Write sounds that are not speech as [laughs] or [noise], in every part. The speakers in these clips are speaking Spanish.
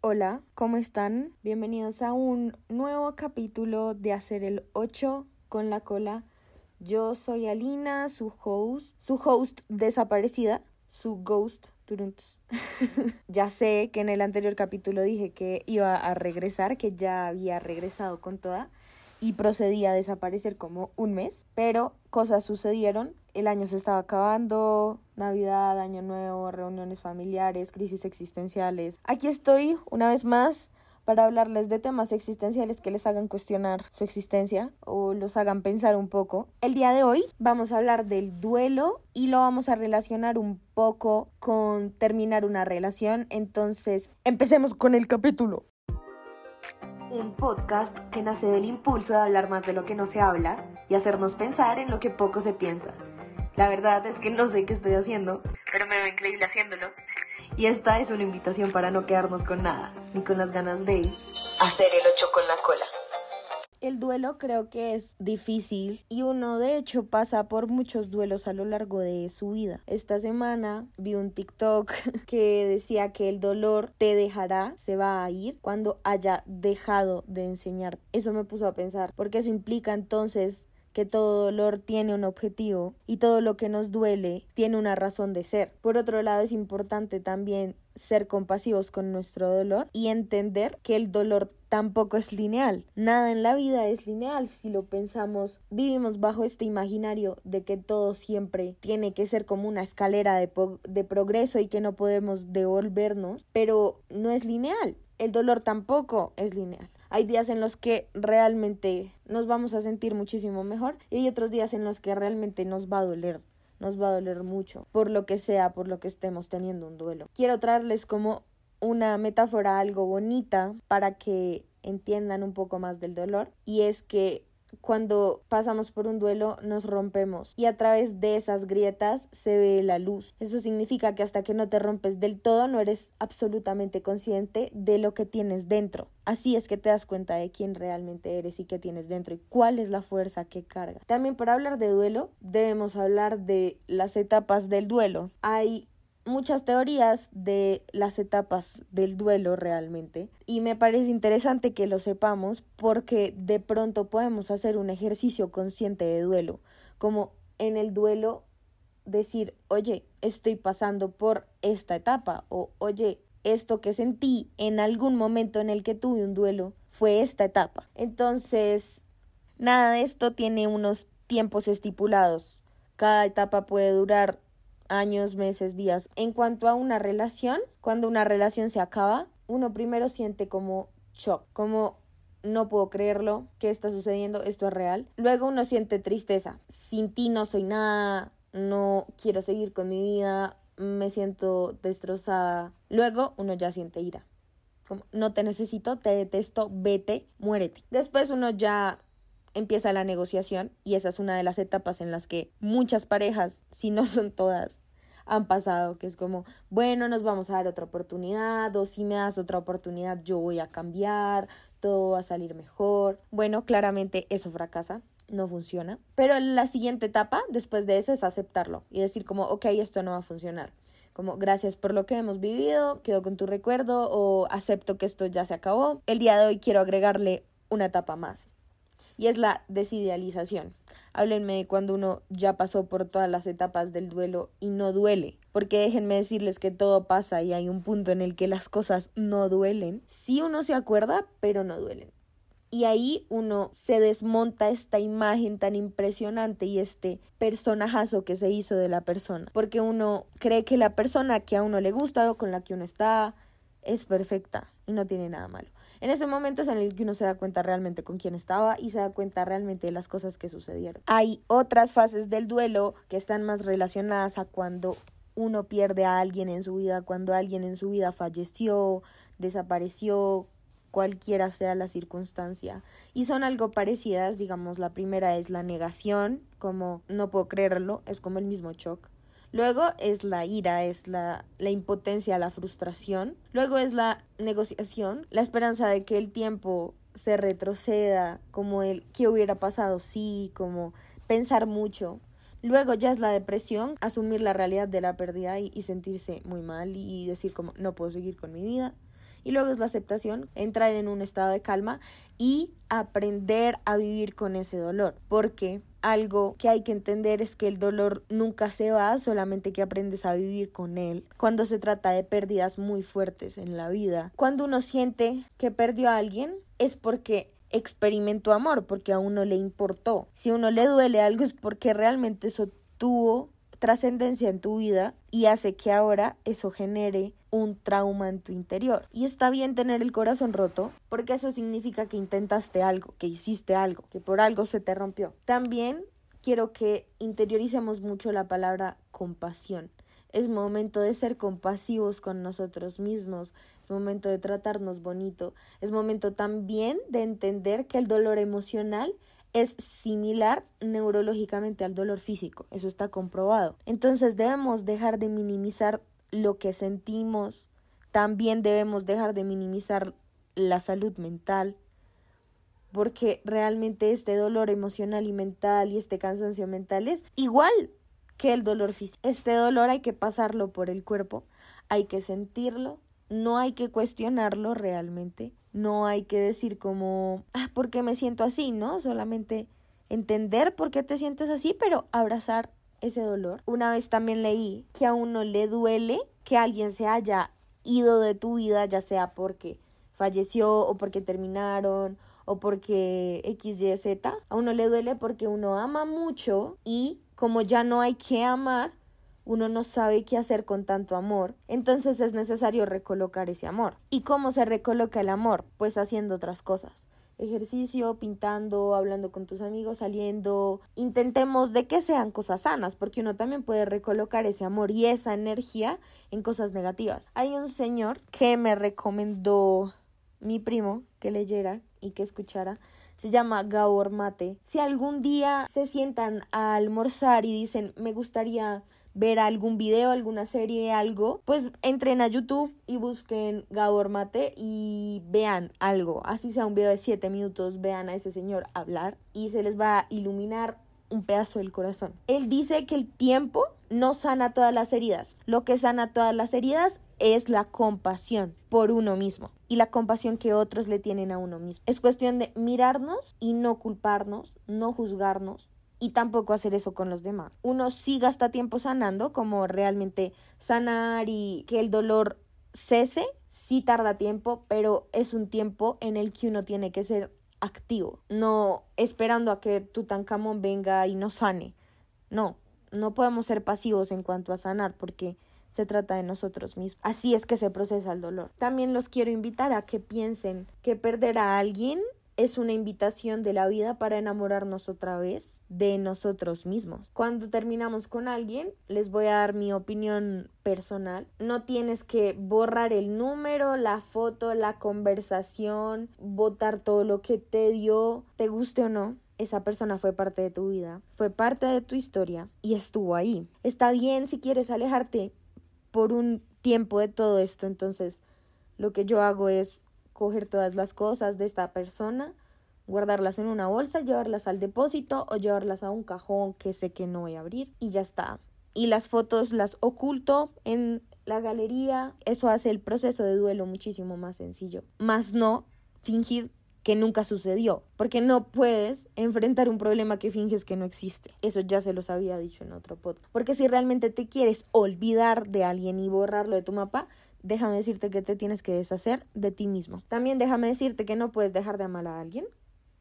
Hola, ¿cómo están? Bienvenidos a un nuevo capítulo de Hacer el 8 con la cola. Yo soy Alina, su host, su host desaparecida, su ghost. [laughs] ya sé que en el anterior capítulo dije que iba a regresar, que ya había regresado con toda y procedí a desaparecer como un mes, pero cosas sucedieron. El año se estaba acabando, Navidad, Año Nuevo, reuniones familiares, crisis existenciales. Aquí estoy una vez más para hablarles de temas existenciales que les hagan cuestionar su existencia o los hagan pensar un poco. El día de hoy vamos a hablar del duelo y lo vamos a relacionar un poco con terminar una relación. Entonces, empecemos con el capítulo un podcast que nace del impulso de hablar más de lo que no se habla y hacernos pensar en lo que poco se piensa. La verdad es que no sé qué estoy haciendo, pero me veo increíble haciéndolo. Y esta es una invitación para no quedarnos con nada, ni con las ganas de hacer el ocho con la cola. El duelo creo que es difícil y uno de hecho pasa por muchos duelos a lo largo de su vida. Esta semana vi un TikTok [laughs] que decía que el dolor te dejará, se va a ir cuando haya dejado de enseñar. Eso me puso a pensar, porque eso implica entonces que todo dolor tiene un objetivo y todo lo que nos duele tiene una razón de ser. Por otro lado, es importante también ser compasivos con nuestro dolor y entender que el dolor tampoco es lineal. Nada en la vida es lineal. Si lo pensamos, vivimos bajo este imaginario de que todo siempre tiene que ser como una escalera de, de progreso y que no podemos devolvernos, pero no es lineal. El dolor tampoco es lineal. Hay días en los que realmente nos vamos a sentir muchísimo mejor y hay otros días en los que realmente nos va a doler nos va a doler mucho, por lo que sea, por lo que estemos teniendo un duelo. Quiero traerles como una metáfora algo bonita para que entiendan un poco más del dolor y es que cuando pasamos por un duelo nos rompemos y a través de esas grietas se ve la luz. Eso significa que hasta que no te rompes del todo no eres absolutamente consciente de lo que tienes dentro. Así es que te das cuenta de quién realmente eres y qué tienes dentro y cuál es la fuerza que carga. También para hablar de duelo debemos hablar de las etapas del duelo. Hay muchas teorías de las etapas del duelo realmente y me parece interesante que lo sepamos porque de pronto podemos hacer un ejercicio consciente de duelo, como en el duelo decir, oye, estoy pasando por esta etapa o oye, esto que sentí en algún momento en el que tuve un duelo fue esta etapa. Entonces, nada de esto tiene unos tiempos estipulados. Cada etapa puede durar años, meses, días. En cuanto a una relación, cuando una relación se acaba, uno primero siente como shock, como no puedo creerlo, ¿qué está sucediendo? Esto es real. Luego uno siente tristeza, sin ti no soy nada, no quiero seguir con mi vida, me siento destrozada. Luego uno ya siente ira. Como, no te necesito, te detesto, vete, muérete. Después uno ya empieza la negociación y esa es una de las etapas en las que muchas parejas, si no son todas, han pasado, que es como, bueno, nos vamos a dar otra oportunidad, o si me das otra oportunidad, yo voy a cambiar, todo va a salir mejor. Bueno, claramente eso fracasa, no funciona. Pero la siguiente etapa, después de eso, es aceptarlo y decir como, ok, esto no va a funcionar. Como, gracias por lo que hemos vivido, quedo con tu recuerdo o acepto que esto ya se acabó. El día de hoy quiero agregarle una etapa más y es la desidealización. Háblenme de cuando uno ya pasó por todas las etapas del duelo y no duele. Porque déjenme decirles que todo pasa y hay un punto en el que las cosas no duelen. Sí uno se acuerda, pero no duelen. Y ahí uno se desmonta esta imagen tan impresionante y este personajazo que se hizo de la persona. Porque uno cree que la persona que a uno le gusta o con la que uno está es perfecta y no tiene nada malo. En ese momento es en el que uno se da cuenta realmente con quién estaba y se da cuenta realmente de las cosas que sucedieron. Hay otras fases del duelo que están más relacionadas a cuando uno pierde a alguien en su vida, cuando alguien en su vida falleció, desapareció, cualquiera sea la circunstancia. Y son algo parecidas, digamos, la primera es la negación, como no puedo creerlo, es como el mismo shock. Luego es la ira, es la, la impotencia, la frustración. Luego es la negociación, la esperanza de que el tiempo se retroceda, como el qué hubiera pasado, sí, como pensar mucho. Luego ya es la depresión, asumir la realidad de la pérdida y, y sentirse muy mal y decir como no puedo seguir con mi vida. Y luego es la aceptación, entrar en un estado de calma y aprender a vivir con ese dolor. Porque algo que hay que entender es que el dolor nunca se va, solamente que aprendes a vivir con él. Cuando se trata de pérdidas muy fuertes en la vida, cuando uno siente que perdió a alguien, es porque experimentó amor, porque a uno le importó. Si a uno le duele algo es porque realmente eso tuvo trascendencia en tu vida y hace que ahora eso genere un trauma en tu interior. Y está bien tener el corazón roto porque eso significa que intentaste algo, que hiciste algo, que por algo se te rompió. También quiero que interioricemos mucho la palabra compasión. Es momento de ser compasivos con nosotros mismos, es momento de tratarnos bonito, es momento también de entender que el dolor emocional es similar neurológicamente al dolor físico, eso está comprobado. Entonces debemos dejar de minimizar lo que sentimos, también debemos dejar de minimizar la salud mental, porque realmente este dolor emocional y mental y este cansancio mental es igual que el dolor físico. Este dolor hay que pasarlo por el cuerpo, hay que sentirlo, no hay que cuestionarlo realmente, no hay que decir como, ah, ¿por qué me siento así? ¿No? Solamente entender por qué te sientes así, pero abrazar ese dolor. Una vez también leí que a uno le duele que alguien se haya ido de tu vida, ya sea porque falleció o porque terminaron o porque X, Y, Z. A uno le duele porque uno ama mucho y como ya no hay que amar, uno no sabe qué hacer con tanto amor, entonces es necesario recolocar ese amor. ¿Y cómo se recoloca el amor? Pues haciendo otras cosas. Ejercicio, pintando, hablando con tus amigos, saliendo. Intentemos de que sean cosas sanas, porque uno también puede recolocar ese amor y esa energía en cosas negativas. Hay un señor que me recomendó mi primo que leyera y que escuchara se llama Gabor Mate. Si algún día se sientan a almorzar y dicen me gustaría ver algún video, alguna serie, algo, pues entren a YouTube y busquen Gabor Mate y vean algo, así sea un video de 7 minutos, vean a ese señor hablar y se les va a iluminar un pedazo del corazón. Él dice que el tiempo no sana todas las heridas, lo que sana todas las heridas es la compasión por uno mismo y la compasión que otros le tienen a uno mismo. Es cuestión de mirarnos y no culparnos, no juzgarnos, y tampoco hacer eso con los demás. Uno sí gasta tiempo sanando, como realmente sanar y que el dolor cese, sí tarda tiempo, pero es un tiempo en el que uno tiene que ser activo, no esperando a que Tutankamón venga y nos sane. No, no podemos ser pasivos en cuanto a sanar porque se trata de nosotros mismos. Así es que se procesa el dolor. También los quiero invitar a que piensen que perder a alguien es una invitación de la vida para enamorarnos otra vez de nosotros mismos. Cuando terminamos con alguien, les voy a dar mi opinión personal. No tienes que borrar el número, la foto, la conversación, botar todo lo que te dio, te guste o no. Esa persona fue parte de tu vida, fue parte de tu historia y estuvo ahí. Está bien si quieres alejarte por un tiempo de todo esto, entonces lo que yo hago es coger todas las cosas de esta persona, guardarlas en una bolsa, llevarlas al depósito o llevarlas a un cajón que sé que no voy a abrir y ya está. Y las fotos las oculto en la galería. Eso hace el proceso de duelo muchísimo más sencillo. Más no fingir que nunca sucedió, porque no puedes enfrentar un problema que finges que no existe. Eso ya se los había dicho en otro podcast. Porque si realmente te quieres olvidar de alguien y borrarlo de tu mapa, déjame decirte que te tienes que deshacer de ti mismo. También déjame decirte que no puedes dejar de amar a alguien.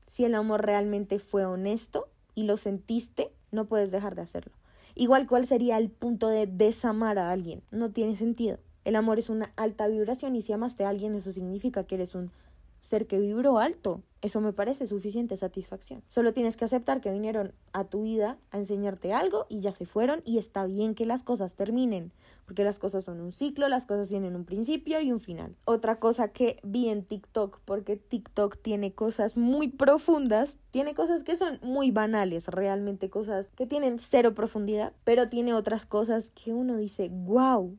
Si el amor realmente fue honesto y lo sentiste, no puedes dejar de hacerlo. Igual cuál sería el punto de desamar a alguien. No tiene sentido. El amor es una alta vibración y si amaste a alguien eso significa que eres un ser que vibró alto. Eso me parece suficiente satisfacción. Solo tienes que aceptar que vinieron a tu vida a enseñarte algo y ya se fueron y está bien que las cosas terminen, porque las cosas son un ciclo, las cosas tienen un principio y un final. Otra cosa que vi en TikTok, porque TikTok tiene cosas muy profundas, tiene cosas que son muy banales, realmente cosas que tienen cero profundidad, pero tiene otras cosas que uno dice, wow,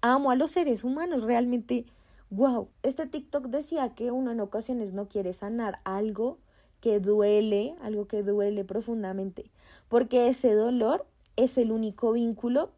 amo a los seres humanos, realmente wow, este TikTok decía que uno en ocasiones no quiere sanar algo que duele, algo que duele profundamente, porque ese dolor es el único vínculo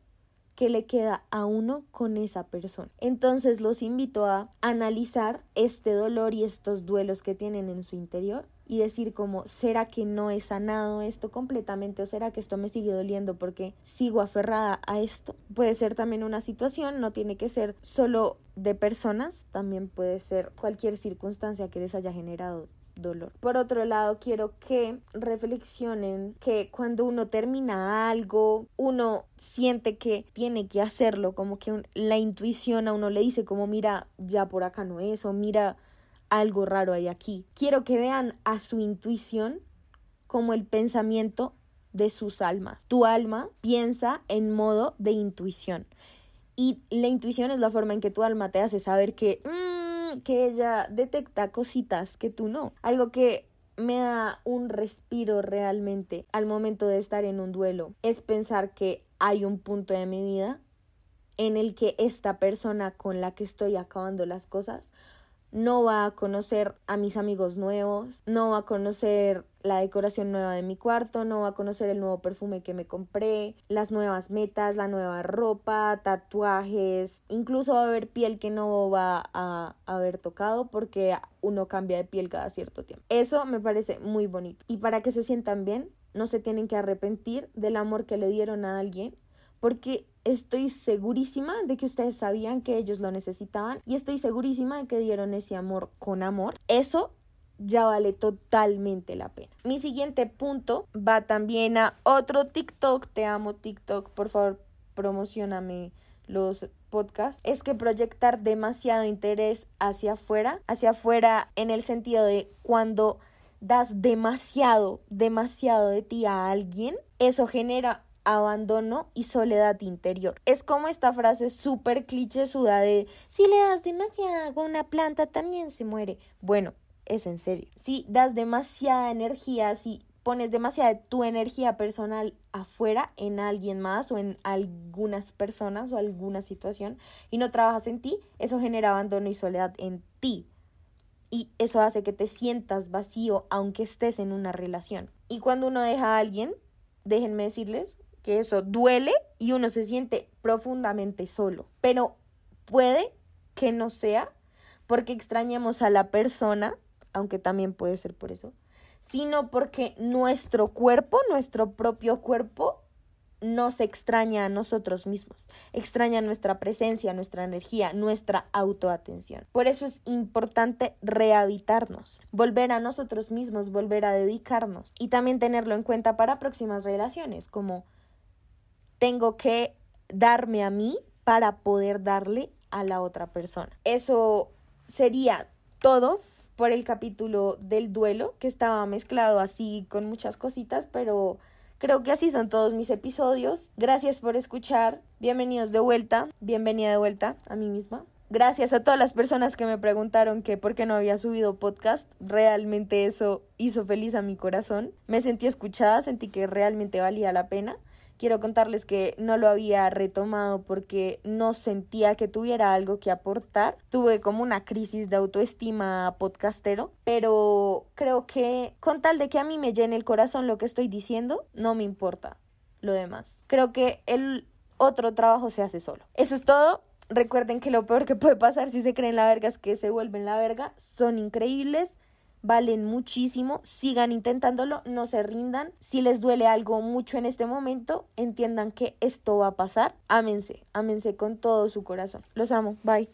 que le queda a uno con esa persona. Entonces los invito a analizar este dolor y estos duelos que tienen en su interior y decir como, ¿será que no he sanado esto completamente o será que esto me sigue doliendo porque sigo aferrada a esto? Puede ser también una situación, no tiene que ser solo de personas, también puede ser cualquier circunstancia que les haya generado dolor. Por otro lado, quiero que reflexionen que cuando uno termina algo, uno siente que tiene que hacerlo, como que la intuición a uno le dice como mira, ya por acá no es o mira, algo raro hay aquí. Quiero que vean a su intuición como el pensamiento de sus almas. Tu alma piensa en modo de intuición. Y la intuición es la forma en que tu alma te hace saber que, mm, que ella detecta cositas que tú no. Algo que me da un respiro realmente al momento de estar en un duelo es pensar que hay un punto de mi vida en el que esta persona con la que estoy acabando las cosas no va a conocer a mis amigos nuevos, no va a conocer la decoración nueva de mi cuarto, no va a conocer el nuevo perfume que me compré, las nuevas metas, la nueva ropa, tatuajes, incluso va a haber piel que no va a haber tocado porque uno cambia de piel cada cierto tiempo. Eso me parece muy bonito. Y para que se sientan bien, no se tienen que arrepentir del amor que le dieron a alguien porque estoy segurísima de que ustedes sabían que ellos lo necesitaban y estoy segurísima de que dieron ese amor con amor. Eso ya vale totalmente la pena. Mi siguiente punto va también a otro TikTok. Te amo TikTok. Por favor, promocioname los podcasts. Es que proyectar demasiado interés hacia afuera, hacia afuera en el sentido de cuando das demasiado, demasiado de ti a alguien, eso genera abandono y soledad interior. Es como esta frase súper clichésuda de si le das demasiada agua a una planta también se muere. Bueno, es en serio. Si das demasiada energía, si pones demasiada de tu energía personal afuera en alguien más o en algunas personas o alguna situación y no trabajas en ti, eso genera abandono y soledad en ti. Y eso hace que te sientas vacío aunque estés en una relación. Y cuando uno deja a alguien, déjenme decirles que eso duele y uno se siente profundamente solo. Pero puede que no sea porque extrañamos a la persona, aunque también puede ser por eso, sino porque nuestro cuerpo, nuestro propio cuerpo, nos extraña a nosotros mismos, extraña nuestra presencia, nuestra energía, nuestra autoatención. Por eso es importante rehabitarnos, volver a nosotros mismos, volver a dedicarnos y también tenerlo en cuenta para próximas relaciones, como tengo que darme a mí para poder darle a la otra persona. Eso sería todo por el capítulo del duelo, que estaba mezclado así con muchas cositas, pero creo que así son todos mis episodios. Gracias por escuchar. Bienvenidos de vuelta. Bienvenida de vuelta a mí misma. Gracias a todas las personas que me preguntaron que por qué no había subido podcast. Realmente eso hizo feliz a mi corazón. Me sentí escuchada, sentí que realmente valía la pena quiero contarles que no lo había retomado porque no sentía que tuviera algo que aportar. Tuve como una crisis de autoestima podcastero, pero creo que con tal de que a mí me llene el corazón lo que estoy diciendo, no me importa lo demás. Creo que el otro trabajo se hace solo. Eso es todo. Recuerden que lo peor que puede pasar si se creen la verga es que se vuelven la verga. Son increíbles valen muchísimo, sigan intentándolo, no se rindan. Si les duele algo mucho en este momento, entiendan que esto va a pasar. Ámense, ámense con todo su corazón. Los amo, bye.